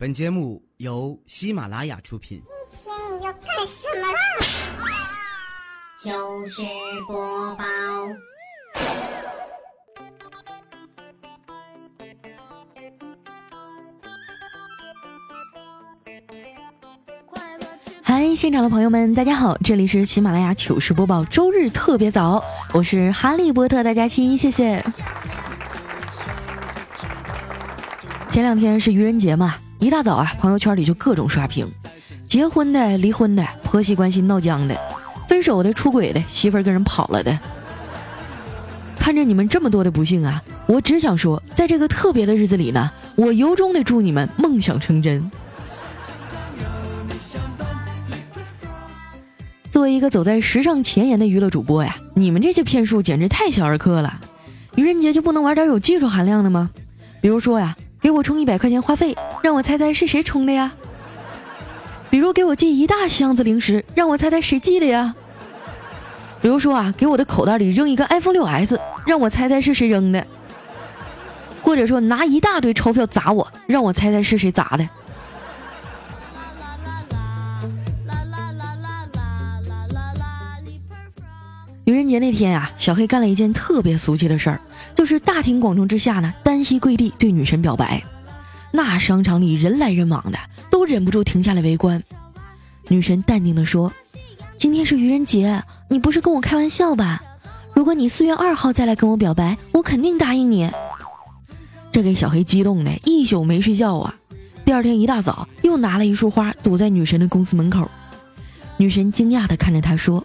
本节目由喜马拉雅出品。今天你要干什么啦？糗事播报。嗨，现场的朋友们，大家好，这里是喜马拉雅糗事播报周日特别早，我是哈利波特大家亲，谢谢。前两天是愚人节嘛。一大早啊，朋友圈里就各种刷屏，结婚的、离婚的、婆媳关系闹僵的、分手的、出轨的、媳妇儿跟人跑了的。看着你们这么多的不幸啊，我只想说，在这个特别的日子里呢，我由衷的祝你们梦想成真。作为一个走在时尚前沿的娱乐主播呀，你们这些骗术简直太小儿科了。愚人节就不能玩点有技术含量的吗？比如说呀。给我充一百块钱话费，让我猜猜是谁充的呀？比如给我寄一大箱子零食，让我猜猜谁寄的呀？比如说啊，给我的口袋里扔一个 iPhone 六 S，让我猜猜是谁扔的？或者说拿一大堆钞票砸我，让我猜猜是谁砸的？愚人节那天呀，小黑干了一件特别俗气的事儿。就是大庭广众之下呢，单膝跪地对女神表白，那商场里人来人往的，都忍不住停下来围观。女神淡定地说：“今天是愚人节，你不是跟我开玩笑吧？如果你四月二号再来跟我表白，我肯定答应你。”这给小黑激动的一宿没睡觉啊！第二天一大早又拿了一束花堵在女神的公司门口。女神惊讶地看着他说：“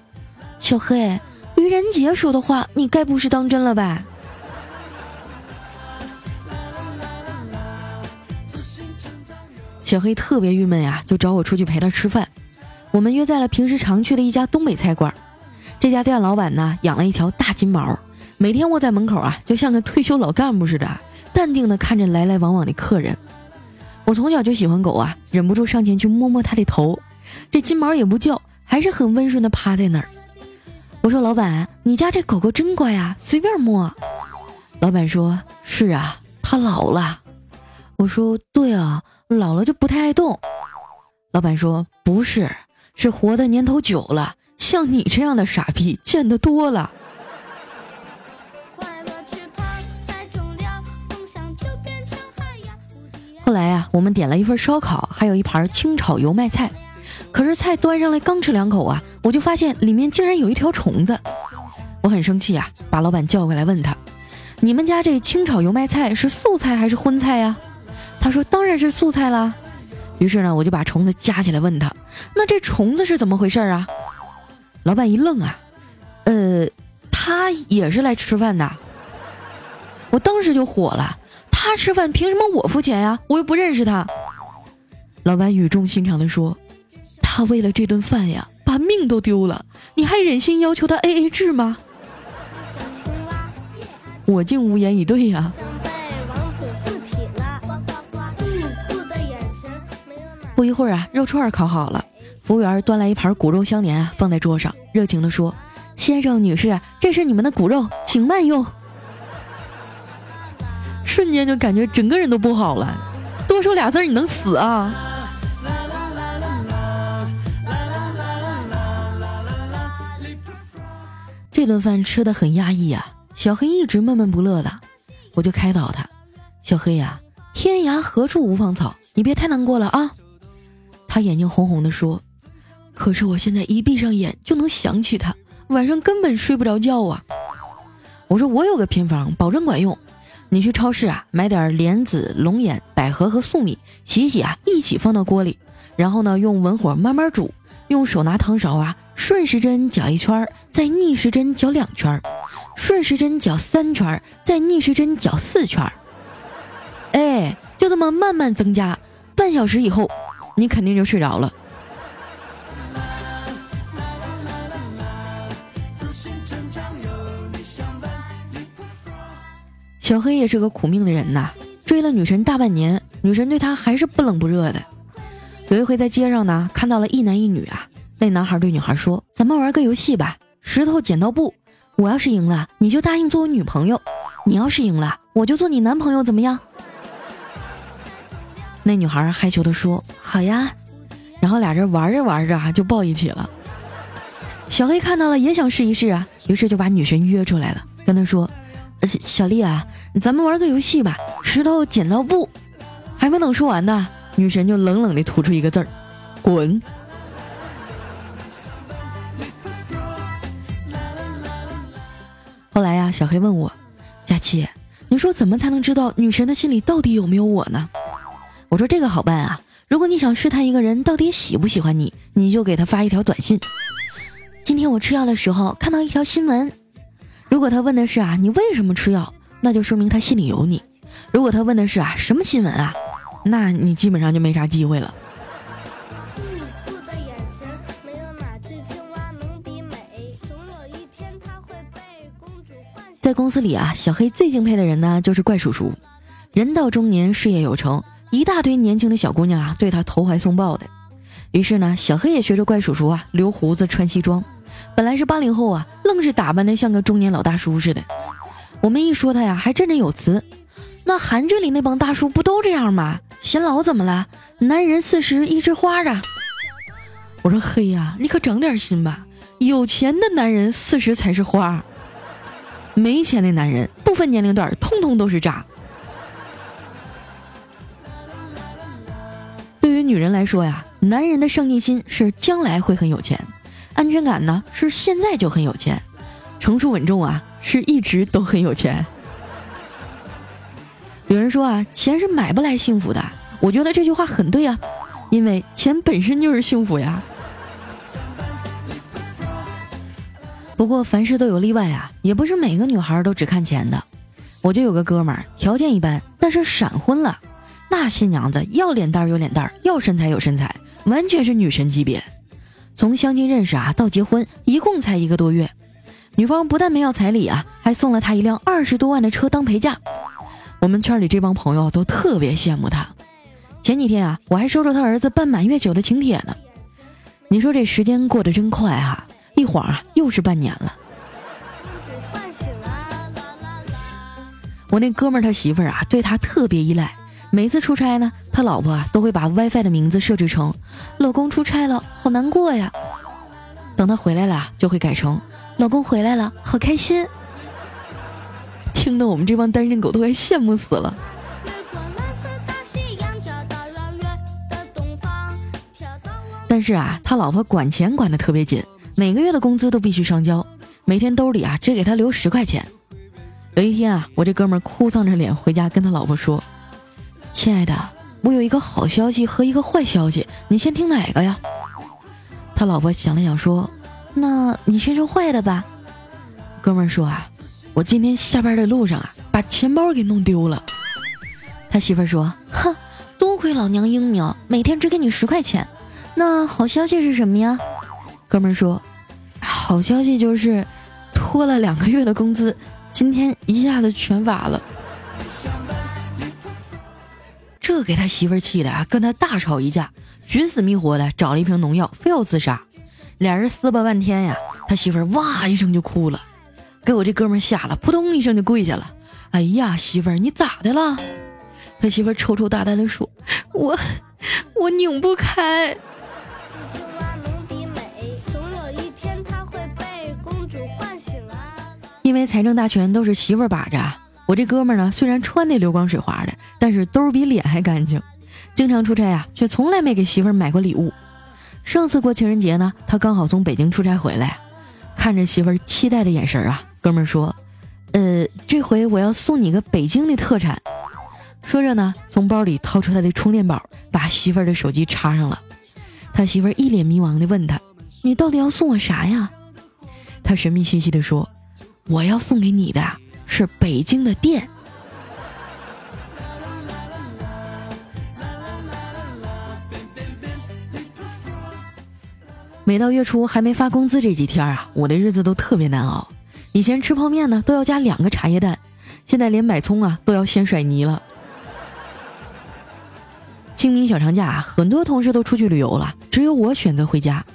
小黑，愚人节说的话，你该不是当真了吧？”小黑特别郁闷呀，就找我出去陪他吃饭。我们约在了平时常去的一家东北菜馆。这家店老板呢，养了一条大金毛，每天窝在门口啊，就像个退休老干部似的，淡定的看着来来往往的客人。我从小就喜欢狗啊，忍不住上前去摸摸它的头。这金毛也不叫，还是很温顺的趴在那儿。我说：“老板，你家这狗狗真乖呀，随便摸。”老板说：“是啊，它老了。”我说：“对啊。”老了就不太爱动，老板说不是，是活的年头久了，像你这样的傻逼见得多了。后来呀，我们点了一份烧烤，还有一盘清炒油麦菜，可是菜端上来刚吃两口啊，我就发现里面竟然有一条虫子，我很生气啊，把老板叫过来问他，你们家这清炒油麦菜是素菜还是荤菜呀？他说：“当然是素菜啦。”于是呢，我就把虫子夹起来问他：“那这虫子是怎么回事啊？”老板一愣啊，呃，他也是来吃饭的。我当时就火了：“他吃饭凭什么我付钱呀？我又不认识他。”老板语重心长地说：“他为了这顿饭呀，把命都丢了，你还忍心要求他 A A 制吗？”我竟无言以对呀。不一会儿啊，肉串烤好了，服务员端来一盘骨肉相连啊，放在桌上，热情地说：“先生、女士，这是你们的骨肉，请慢用。”瞬间就感觉整个人都不好了，多说俩字你能死啊！这顿饭吃的很压抑啊，小黑一直闷闷不乐的，我就开导他：“小黑呀，天涯何处无芳草，你别太难过了啊。”他眼睛红红的说：“可是我现在一闭上眼就能想起他，晚上根本睡不着觉啊。”我说：“我有个偏方，保证管用。你去超市啊，买点莲子、龙眼、百合和粟米，洗洗啊，一起放到锅里，然后呢，用文火慢慢煮，用手拿汤勺啊，顺时针搅一圈，再逆时针搅两圈，顺时针搅三圈，再逆时针搅四圈。哎，就这么慢慢增加，半小时以后。”你肯定就睡着了。小黑也是个苦命的人呐，追了女神大半年，女神对他还是不冷不热的。有一回在街上呢，看到了一男一女啊，那男孩对女孩说：“咱们玩个游戏吧，石头剪刀布，我要是赢了，你就答应做我女朋友；你要是赢了，我就做你男朋友，怎么样？”那女孩害羞地说：“好呀。”然后俩人玩着玩着啊，就抱一起了。小黑看到了也想试一试啊，于是就把女神约出来了，跟她说：“小丽啊，咱们玩个游戏吧，石头剪刀布。”还没等说完呢，女神就冷冷的吐出一个字儿：“滚。”后来呀，小黑问我：“佳琪，你说怎么才能知道女神的心里到底有没有我呢？”我说：“这个好办啊，如果你想试探一个人到底喜不喜欢你，你就给他发一条短信。今天我吃药的时候看到一条新闻，如果他问的是啊你为什么吃药，那就说明他心里有你；如果他问的是啊什么新闻啊，那你基本上就没啥机会了。”在公司里啊，小黑最敬佩的人呢，就是怪叔叔。人到中年，事业有成，一大堆年轻的小姑娘啊，对他投怀送抱的。于是呢，小黑也学着怪叔叔啊，留胡子，穿西装。本来是八零后啊，愣是打扮的像个中年老大叔似的。我们一说他呀，还振振有词。那韩剧里那帮大叔不都这样吗？显老怎么了？男人四十一枝花啊！我说黑呀，你可长点心吧。有钱的男人四十才是花。没钱的男人，不分年龄段，通通都是渣。对于女人来说呀，男人的上进心是将来会很有钱，安全感呢是现在就很有钱，成熟稳重啊是一直都很有钱。有人说啊，钱是买不来幸福的，我觉得这句话很对啊，因为钱本身就是幸福呀。不过凡事都有例外啊，也不是每个女孩都只看钱的。我就有个哥们儿，条件一般，但是闪婚了。那新娘子要脸蛋有脸蛋，要身材有身材，完全是女神级别。从相亲认识啊到结婚，一共才一个多月，女方不但没要彩礼啊，还送了他一辆二十多万的车当陪嫁。我们圈里这帮朋友都特别羡慕他。前几天啊，我还收着他儿子办满月酒的请帖呢。你说这时间过得真快哈。一晃啊，又是半年了。我那哥们儿他媳妇儿啊，对他特别依赖。每次出差呢，他老婆啊都会把 WiFi 的名字设置成“老公出差了，好难过呀”。等他回来了，就会改成“老公回来了，好开心”。听得我们这帮单身狗都快羡慕死了。但是啊，他老婆管钱管得特别紧。每个月的工资都必须上交，每天兜里啊只给他留十块钱。有一天啊，我这哥们儿哭丧着脸回家跟他老婆说：“亲爱的，我有一个好消息和一个坏消息，你先听哪个呀？”他老婆想了想说：“那你先说坏的吧。”哥们说啊：“我今天下班的路上啊，把钱包给弄丢了。”他媳妇说：“哼，多亏老娘英明，每天只给你十块钱。那好消息是什么呀？”哥们说：“好消息就是，拖了两个月的工资，今天一下子全发了。”这给他媳妇儿气的啊，跟他大吵一架，寻死觅活的找了一瓶农药，非要自杀。俩人撕巴半天呀，他媳妇儿哇一声就哭了，给我这哥们吓了，扑通一声就跪下了。哎呀，媳妇儿你咋的了？他媳妇儿抽抽搭搭的说：“我我拧不开。”因为财政大权都是媳妇儿把着，我这哥们呢，虽然穿的流光水滑的，但是兜比脸还干净，经常出差啊，却从来没给媳妇儿买过礼物。上次过情人节呢，他刚好从北京出差回来，看着媳妇儿期待的眼神啊，哥们儿说：“呃，这回我要送你个北京的特产。”说着呢，从包里掏出他的充电宝，把媳妇儿的手机插上了。他媳妇儿一脸迷茫的问他：“你到底要送我啥呀？”他神秘兮兮的说。我要送给你的是北京的店。每到月初还没发工资这几天啊，我的日子都特别难熬。以前吃泡面呢都要加两个茶叶蛋，现在连买葱啊都要先甩泥了。清明小长假，很多同事都出去旅游了，只有我选择回家。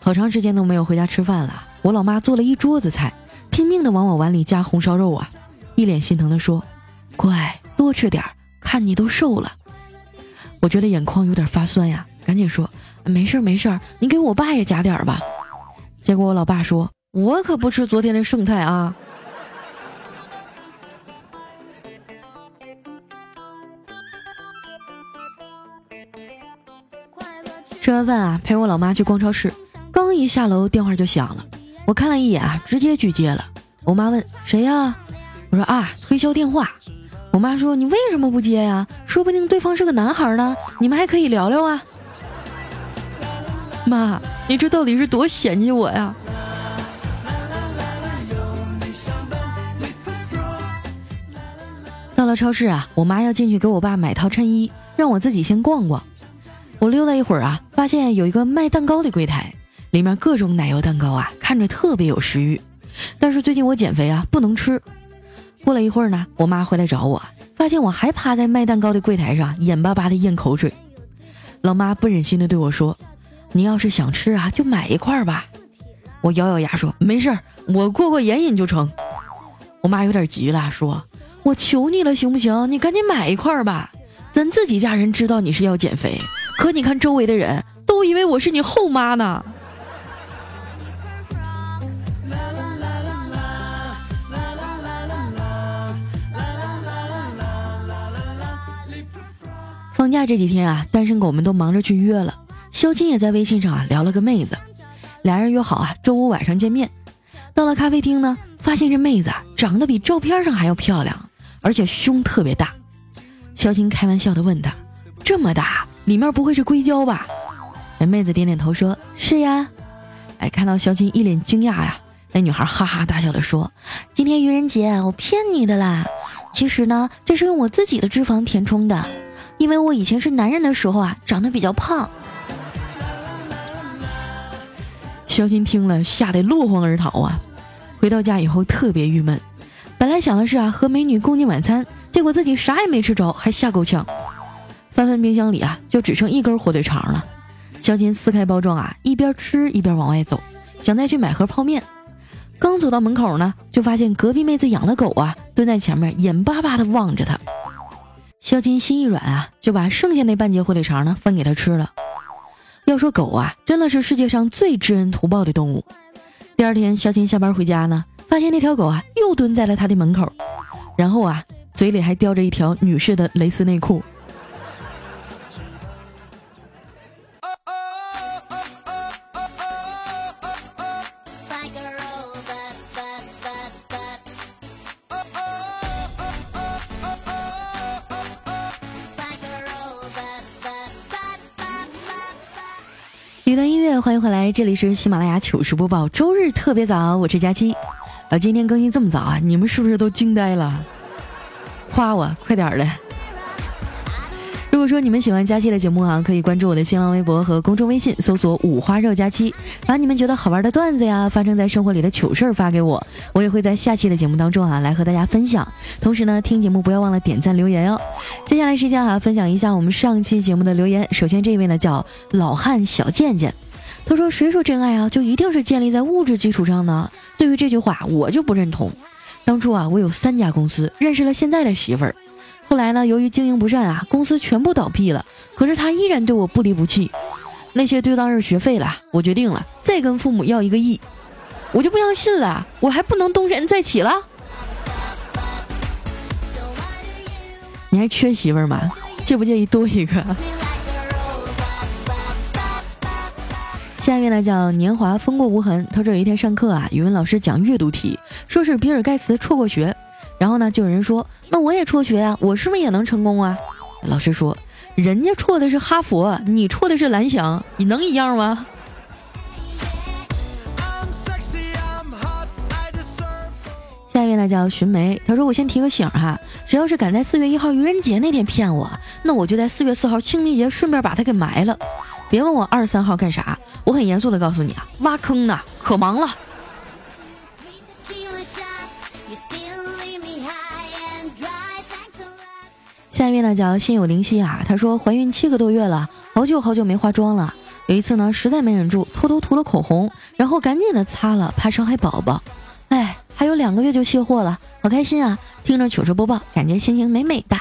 好长时间都没有回家吃饭了，我老妈做了一桌子菜。拼命的往我碗里夹红烧肉啊，一脸心疼的说：“乖，多吃点儿，看你都瘦了。”我觉得眼眶有点发酸呀，赶紧说没事没事，你给我爸也夹点儿吧。结果我老爸说，我可不吃昨天的剩菜啊。吃完饭啊，陪我老妈去逛超市，刚一下楼，电话就响了。我看了一眼啊，直接拒接了。我妈问谁呀？我说啊，推销电话。我妈说你为什么不接呀？说不定对方是个男孩呢，你们还可以聊聊啊。妈，你这到底是多嫌弃我呀？到了超市啊，我妈要进去给我爸买套衬衣，让我自己先逛逛。我溜达一会儿啊，发现有一个卖蛋糕的柜台，里面各种奶油蛋糕啊，看着特别有食欲。但是最近我减肥啊，不能吃。过了一会儿呢，我妈回来找我，发现我还趴在卖蛋糕的柜台上，眼巴巴的咽口水。老妈不忍心的对我说：“你要是想吃啊，就买一块吧。”我咬咬牙说：“没事儿，我过过眼瘾就成。”我妈有点急了，说：“我求你了，行不行？你赶紧买一块吧，咱自己家人知道你是要减肥。”可你看，周围的人都以为我是你后妈呢。放假这几天啊，单身狗们都忙着去约了。肖金也在微信上啊聊了个妹子，俩人约好啊周五晚上见面。到了咖啡厅呢，发现这妹子啊长得比照片上还要漂亮，而且胸特别大。肖金开玩笑的问她：“这么大？”里面不会是硅胶吧？那妹子点点头说：“是呀。”哎，看到肖金一脸惊讶呀，那女孩哈哈大笑的说：“今天愚人节，我骗你的啦！其实呢，这是用我自己的脂肪填充的，因为我以前是男人的时候啊，长得比较胖。”肖金听了，吓得落荒而逃啊！回到家以后特别郁闷，本来想的是啊和美女共进晚餐，结果自己啥也没吃着，还吓够呛。翻翻冰箱里啊，就只剩一根火腿肠了。肖金撕开包装啊，一边吃一边往外走，想再去买盒泡面。刚走到门口呢，就发现隔壁妹子养的狗啊，蹲在前面，眼巴巴的望着他。肖金心一软啊，就把剩下那半截火腿肠呢分给他吃了。要说狗啊，真的是世界上最知恩图报的动物。第二天，肖金下班回家呢，发现那条狗啊又蹲在了他的门口，然后啊，嘴里还叼着一条女士的蕾丝内裤。迎来，这里是喜马拉雅糗事播报，周日特别早，我是佳期。啊，今天更新这么早啊，你们是不是都惊呆了？夸我，快点的！如果说你们喜欢佳期的节目啊，可以关注我的新浪微博和公众微信，搜索“五花肉佳期”，把你们觉得好玩的段子呀，发生在生活里的糗事儿发给我，我也会在下期的节目当中啊来和大家分享。同时呢，听节目不要忘了点赞留言哦。接下来时间啊，分享一下我们上期节目的留言。首先这位呢叫老汉小贱贱，他说：“谁说真爱啊就一定是建立在物质基础上呢？”对于这句话，我就不认同。当初啊，我有三家公司，认识了现在的媳妇儿。后来呢，由于经营不善啊，公司全部倒闭了。可是他依然对我不离不弃，那些就当是学费了。我决定了，再跟父母要一个亿，我就不相信了，我还不能东山再起了？你还缺媳妇儿吗？介不介意多一个？下面呢叫年华风过无痕。他说有一天上课啊，语文老师讲阅读题，说是比尔盖茨辍过学。然后呢，就有人说：“那我也辍学呀，我是不是也能成功啊？”老师说：“人家辍的是哈佛，你辍的是蓝翔，你能一样吗？”下一位呢叫寻梅，他说：“我先提个醒哈，只要是敢在四月一号愚人节那天骗我，那我就在四月四号清明节顺便把他给埋了。别问我二十三号干啥，我很严肃的告诉你啊，挖坑呢，可忙了。”下一位呢叫心有灵犀啊，她说怀孕七个多月了，好久好久没化妆了。有一次呢，实在没忍住，偷偷涂了口红，然后赶紧的擦了，怕伤害宝宝。哎，还有两个月就卸货了，好开心啊！听着糗事播报，感觉心情美美的。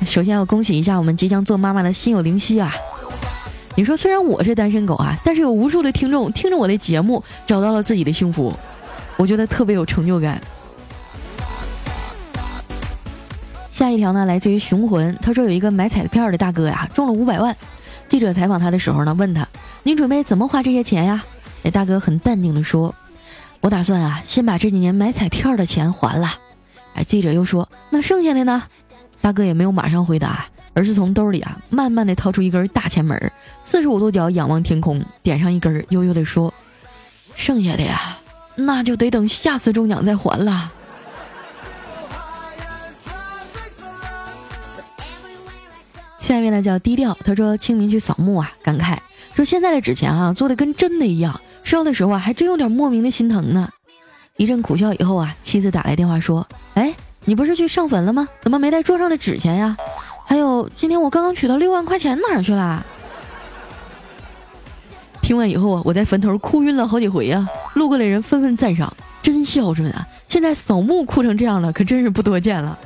首先要恭喜一下我们即将做妈妈的心有灵犀啊！你说虽然我是单身狗啊，但是有无数的听众听着我的节目找到了自己的幸福，我觉得特别有成就感。下一条呢，来自于雄浑，他说有一个买彩票的大哥呀，中了五百万。记者采访他的时候呢，问他：“您准备怎么花这些钱呀？”那大哥很淡定的说：“我打算啊，先把这几年买彩票的钱还了。”哎，记者又说：“那剩下的呢？”大哥也没有马上回答，而是从兜里啊，慢慢的掏出一根大前门，四十五度角仰望天空，点上一根，悠悠的说：“剩下的呀，那就得等下次中奖再还了。”下面呢叫低调，他说清明去扫墓啊，感慨说现在的纸钱啊做的跟真的一样，烧的时候啊还真有点莫名的心疼呢。一阵苦笑以后啊，妻子打来电话说：“哎，你不是去上坟了吗？怎么没带桌上的纸钱呀？还有今天我刚刚取到六万块钱哪儿去了？”听完以后啊，我在坟头哭晕了好几回啊，路过的人纷纷赞赏，真孝顺啊！现在扫墓哭成这样了，可真是不多见了。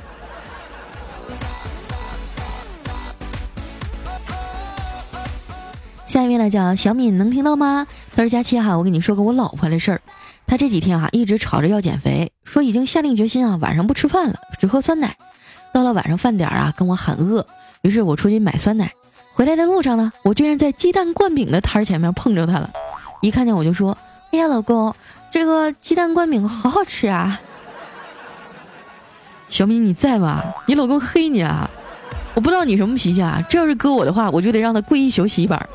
下一位呢叫小敏，能听到吗？他说：“佳期哈，我跟你说个我老婆的事儿。他这几天哈一直吵着要减肥，说已经下定决心啊，晚上不吃饭了，只喝酸奶。到了晚上饭点啊，跟我喊饿。于是我出去买酸奶，回来的路上呢，我居然在鸡蛋灌饼的摊儿前面碰着他了。一看见我就说：哎呀，老公，这个鸡蛋灌饼好好吃啊！小米你在吗？你老公黑你啊！我不知道你什么脾气啊！这要是搁我的话，我就得让他跪一宿洗衣板。”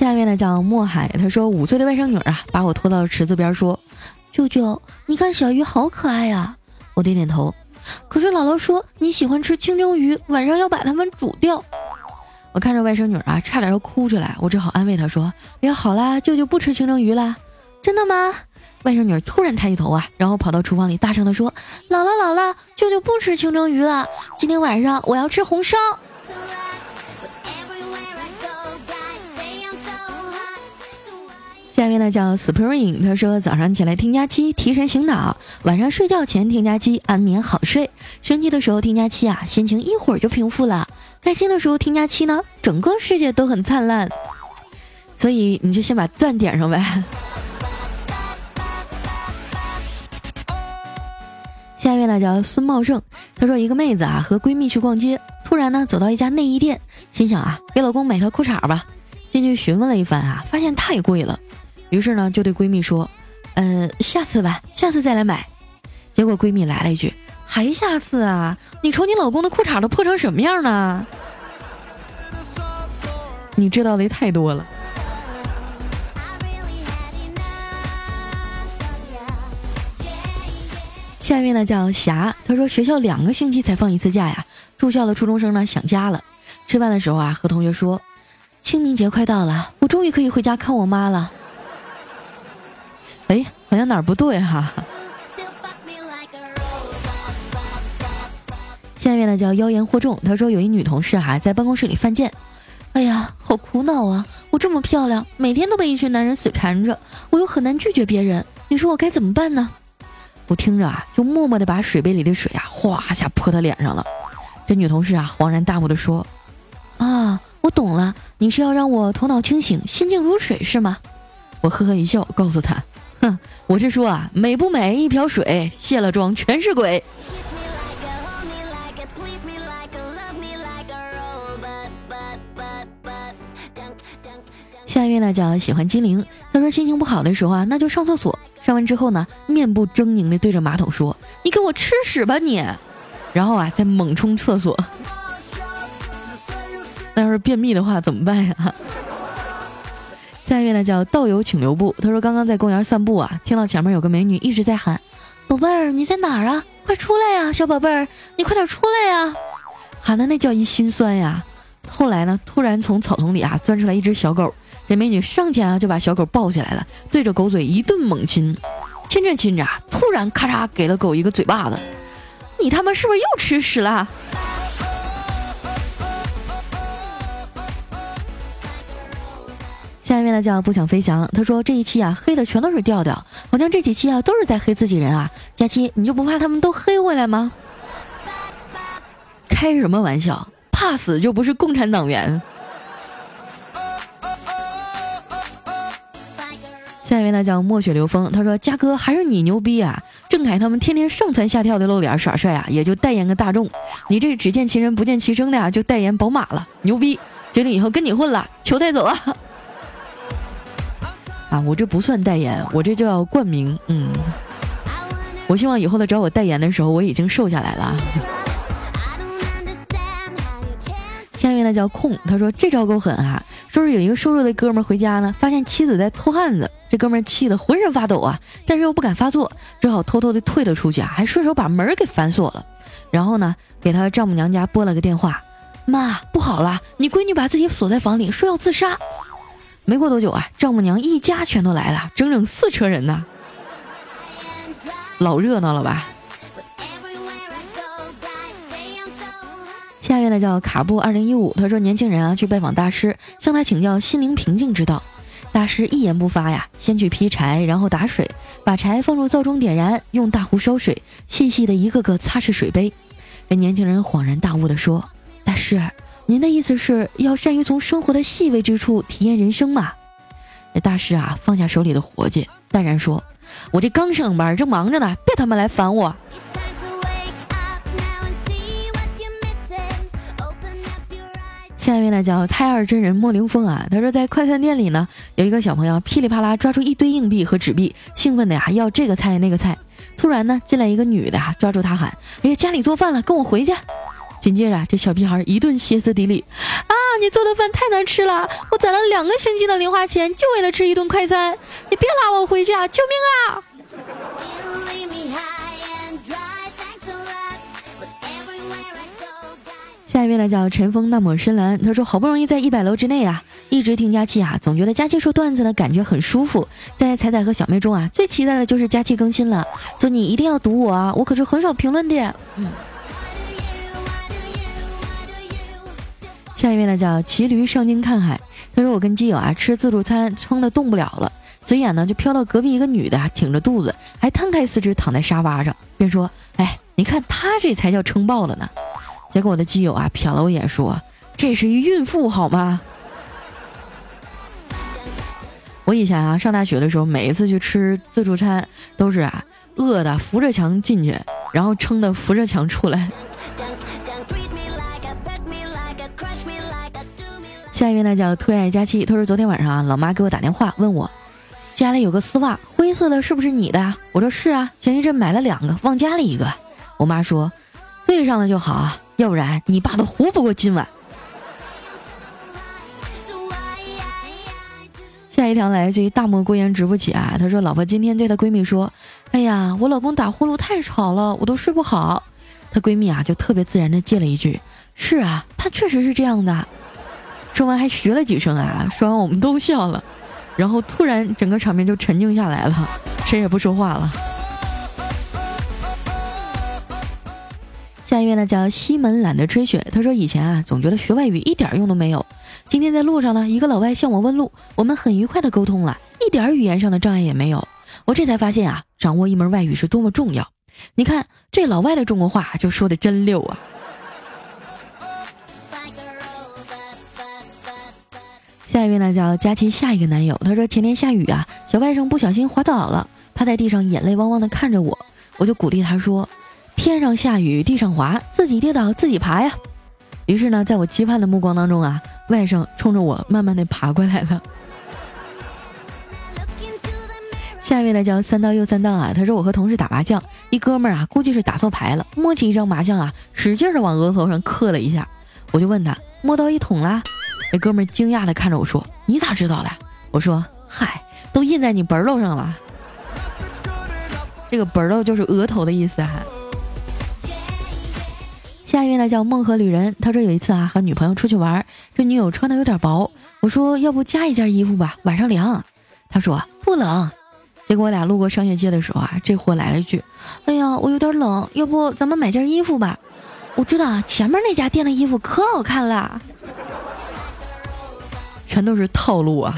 下面呢叫墨海，他说五岁的外甥女啊，把我拖到了池子边，说：“舅舅，你看小鱼好可爱呀。”我点点头。可是姥姥说你喜欢吃清蒸鱼，晚上要把它们煮掉。我看着外甥女啊，差点要哭出来，我只好安慰她说：“呀，好啦，舅舅不吃清蒸鱼啦。”真的吗？外甥女突然抬起头啊，然后跑到厨房里大声地说：“姥姥，姥姥，舅舅不吃清蒸鱼了，今天晚上我要吃红烧。”下面呢叫 Spring，他说早上起来听佳期提神醒脑，晚上睡觉前听佳期安眠好睡。生气的时候听佳期啊，心情一会儿就平复了；开心的时候听佳期呢，整个世界都很灿烂。所以你就先把赞点上呗。下一位呢叫孙茂盛，他说一个妹子啊和闺蜜去逛街，突然呢走到一家内衣店，心想啊给老公买条裤衩吧，进去询问了一番啊，发现太贵了。于是呢，就对闺蜜说：“呃，下次吧，下次再来买。”结果闺蜜来了一句：“还下次啊？你瞅你老公的裤衩都破成什么样了？”你知道的太多了。下一位呢叫霞，他说学校两个星期才放一次假呀，住校的初中生呢想家了。吃饭的时候啊，和同学说：“清明节快到了，我终于可以回家看我妈了。”哎，好像哪儿不对哈。下面呢叫妖言惑众，他说有一女同事哈在办公室里犯贱，哎呀，好苦恼啊！我这么漂亮，每天都被一群男人死缠着，我又很难拒绝别人，你说我该怎么办呢？我听着啊，就默默的把水杯里的水啊哗一下泼他脸上了。这女同事啊恍然大悟的说：“啊，我懂了，你是要让我头脑清醒，心静如水是吗？”我呵呵一笑，告诉他。我是说啊，美不美一瓢水，卸了妆全是鬼。下一位呢叫喜欢精灵，他说心情不好的时候啊，那就上厕所，上完之后呢，面部狰狞的对着马桶说：“你给我吃屎吧你！”然后啊，再猛冲厕所。那要是便秘的话怎么办呀？下一位呢叫道友请留步。他说刚刚在公园散步啊，听到前面有个美女一直在喊：“宝贝儿，你在哪儿啊？快出来呀，小宝贝儿，你快点出来呀！”喊的那叫一心酸呀。后来呢，突然从草丛里啊钻出来一只小狗，这美女上前啊就把小狗抱起来了，对着狗嘴一顿猛亲，亲着亲着，突然咔嚓给了狗一个嘴巴子。你他妈是不是又吃屎了？面一位呢叫不想飞翔，他说这一期啊黑的全都是调调，好像这几期啊都是在黑自己人啊。佳期，你就不怕他们都黑回来吗？开什么玩笑？怕死就不是共产党员。下一位呢叫墨雪流风，他说佳哥还是你牛逼啊！郑恺他们天天上蹿下跳的露脸耍帅啊，也就代言个大众。你这只见其人不见其声的呀，就代言宝马了，牛逼！决定以后跟你混了，求带走啊！啊，我这不算代言，我这叫冠名。嗯，我希望以后他找我代言的时候，我已经瘦下来了。下面呢叫空，他说这招够狠啊！说是有一个瘦弱的哥们回家呢，发现妻子在偷汉子。这哥们气得浑身发抖啊，但是又不敢发作，只好偷偷的退了出去啊，还顺手把门给反锁了。然后呢，给他丈母娘家拨了个电话：“妈，不好了，你闺女把自己锁在房里，说要自杀。”没过多久啊，丈母娘一家全都来了，整整四车人呢，老热闹了吧？下面呢叫卡布二零一五，他说年轻人啊去拜访大师，向他请教心灵平静之道。大师一言不发呀，先去劈柴，然后打水，把柴放入灶中点燃，用大壶烧水，细细的一个个擦拭水杯。这年轻人恍然大悟地说：“大师，您的意思是要善于从生活的细微之处体验人生嘛？”那大师啊，放下手里的活计，淡然说：“我这刚上班，正忙着呢，别他妈来烦我。”下一位呢叫胎儿真人莫凌风啊，他说在快餐店里呢，有一个小朋友噼里啪啦抓住一堆硬币和纸币，兴奋的呀要这个菜那个菜。突然呢进来一个女的啊，抓住他喊：“哎呀，家里做饭了，跟我回去。”紧接着这小屁孩一顿歇斯底里：“啊，你做的饭太难吃了，我攒了两个星期的零花钱就为了吃一顿快餐，你别拉我回去啊，救命啊！”下一位呢叫尘封那抹深蓝，他说好不容易在一百楼之内啊，一直听佳期啊，总觉得佳期说段子呢感觉很舒服。在彩彩和小妹中啊，最期待的就是佳期更新了，所以你一定要读我啊，我可是很少评论的。嗯。下一位呢叫骑驴上京看海，他说我跟基友啊吃自助餐撑的动不了了，随眼呢就飘到隔壁一个女的啊，挺着肚子，还摊开四肢躺在沙发上，便说：“哎，你看她这才叫撑爆了呢。”结果我的基友啊瞟了我一眼，说：“这是一孕妇好吗？” 我以前啊上大学的时候，每一次去吃自助餐，都是啊饿的扶着墙进去，然后撑的扶着墙出来。下一位呢叫推爱佳期，他说昨天晚上啊，老妈给我打电话问我，家里有个丝袜，灰色的，是不是你的？我说是啊，前一阵买了两个，忘家里一个。我妈说，对上了就好。要不然你爸都活不过今晚。下一条来自于大漠孤烟直不起啊，她说老婆今天对她闺蜜说：“哎呀，我老公打呼噜太吵了，我都睡不好。”她闺蜜啊就特别自然的接了一句：“是啊，他确实是这样的。”说完还学了几声啊，说完我们都笑了，然后突然整个场面就沉静下来了，谁也不说话了。下一位呢叫西门懒得吹雪，他说以前啊总觉得学外语一点用都没有，今天在路上呢一个老外向我问路，我们很愉快的沟通了，一点语言上的障碍也没有。我这才发现啊掌握一门外语是多么重要。你看这老外的中国话就说的真溜啊。下一位呢叫佳琪下一个男友，他说前天下雨啊，小外甥不小心滑倒了，趴在地上眼泪汪汪的看着我，我就鼓励他说。天上下雨，地上滑，自己跌倒自己爬呀。于是呢，在我期盼的目光当中啊，外甥冲着我慢慢的爬过来了。下一位呢叫三刀又三刀啊，他说我和同事打麻将，一哥们儿啊，估计是打错牌了，摸起一张麻将啊，使劲的往额头上磕了一下。我就问他摸到一桶啦？那哥们儿惊讶的看着我说：“你咋知道的？”我说：“嗨，都印在你本儿头上了。”这个本儿头就是额头的意思哈。下一位呢叫梦河旅人，他说有一次啊和女朋友出去玩，这女友穿的有点薄，我说要不加一件衣服吧，晚上凉。他说不冷。结果我俩路过商业街的时候啊，这货来了一句：“哎呀，我有点冷，要不咱们买件衣服吧？”我知道啊，前面那家店的衣服可好看了，全都是套路啊。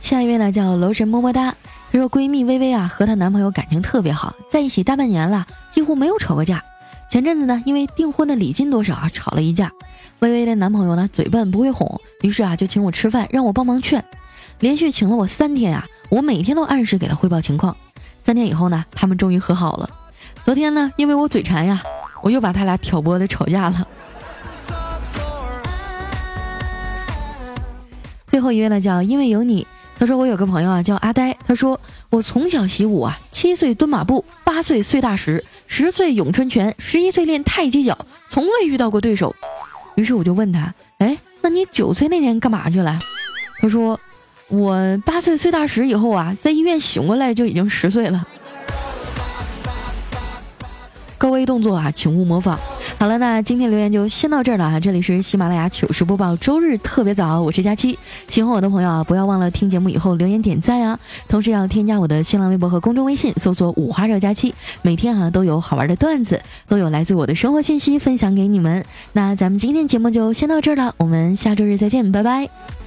下一位呢叫楼神么么哒，她说闺蜜微微啊和她男朋友感情特别好，在一起大半年了，几乎没有吵过架。前阵子呢因为订婚的礼金多少啊吵了一架，微微的男朋友呢嘴笨不会哄，于是啊就请我吃饭让我帮忙劝，连续请了我三天啊，我每天都按时给他汇报情况。三天以后呢他们终于和好了。昨天呢，因为我嘴馋呀，我又把他俩挑拨的吵架了。最后一位呢，叫因为有你。他说我有个朋友啊，叫阿呆。他说我从小习武啊，七岁蹲马步，八岁碎大石，十岁咏春拳，十一岁练太极脚，从未遇到过对手。于是我就问他，哎，那你九岁那年干嘛去了？他说。我八岁碎大石以后啊，在医院醒过来就已经十岁了。高危动作啊，请勿模仿。好了，那今天留言就先到这儿了啊！这里是喜马拉雅糗事播报，周日特别早，我是佳期。喜欢我的朋友啊，不要忘了听节目以后留言点赞啊！同时要添加我的新浪微博和公众微信，搜索“五花肉佳期”，每天啊都有好玩的段子，都有来自我的生活信息分享给你们。那咱们今天节目就先到这儿了，我们下周日再见，拜拜。